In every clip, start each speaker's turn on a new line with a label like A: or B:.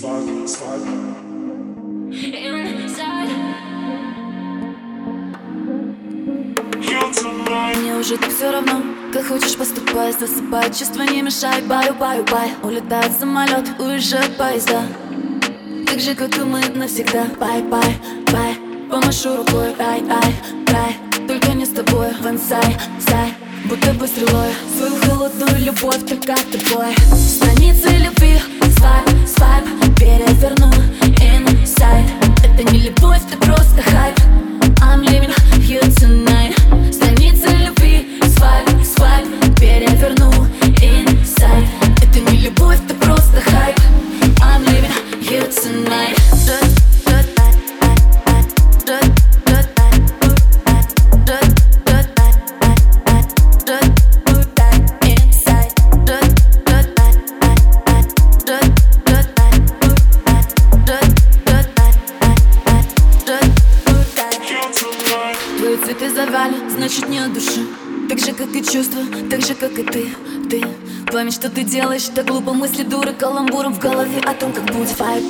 A: Here tonight.
B: Мне уже так все равно, как хочешь поступай Засыпай, чувства не мешай, баю, баю, бай. Улетает самолет, уезжают поезда. Так же, как и мы навсегда. Bye, bye, bye, помашу рукой Ай, ай, рай, только не с тобой Вансай, сай, будто бы стрелой. Свою холодную любовь, так как тобой. Страницы любви, цветы завали, значит не от души Так же, как и чувства, так же, как и ты. Ты, пойми, что ты делаешь Так глупо. Мысли дуры каламбуром в голове О том, как будет. Пай,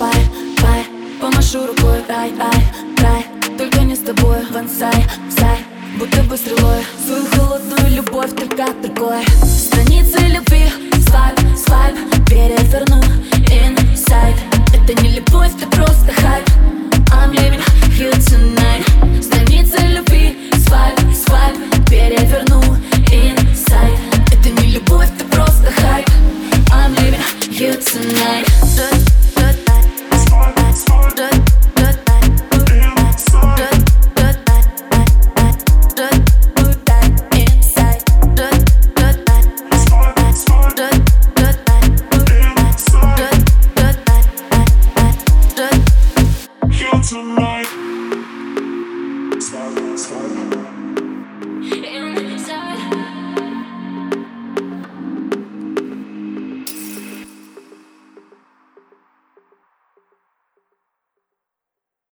B: Помашу рукой, рай, ай, край Только не с тобой, вансай, сай Будто бы стрелой. Свою холодную любовь, так как другой. Страницы любви, свайп, свайп Переверну, inside Это не любовь, это просто хайп. I'm living here tonight. Страницы любви, свайп, свайп Переверну, inside Это не любовь, это просто хайп. I'm living here tonight
A: tonight.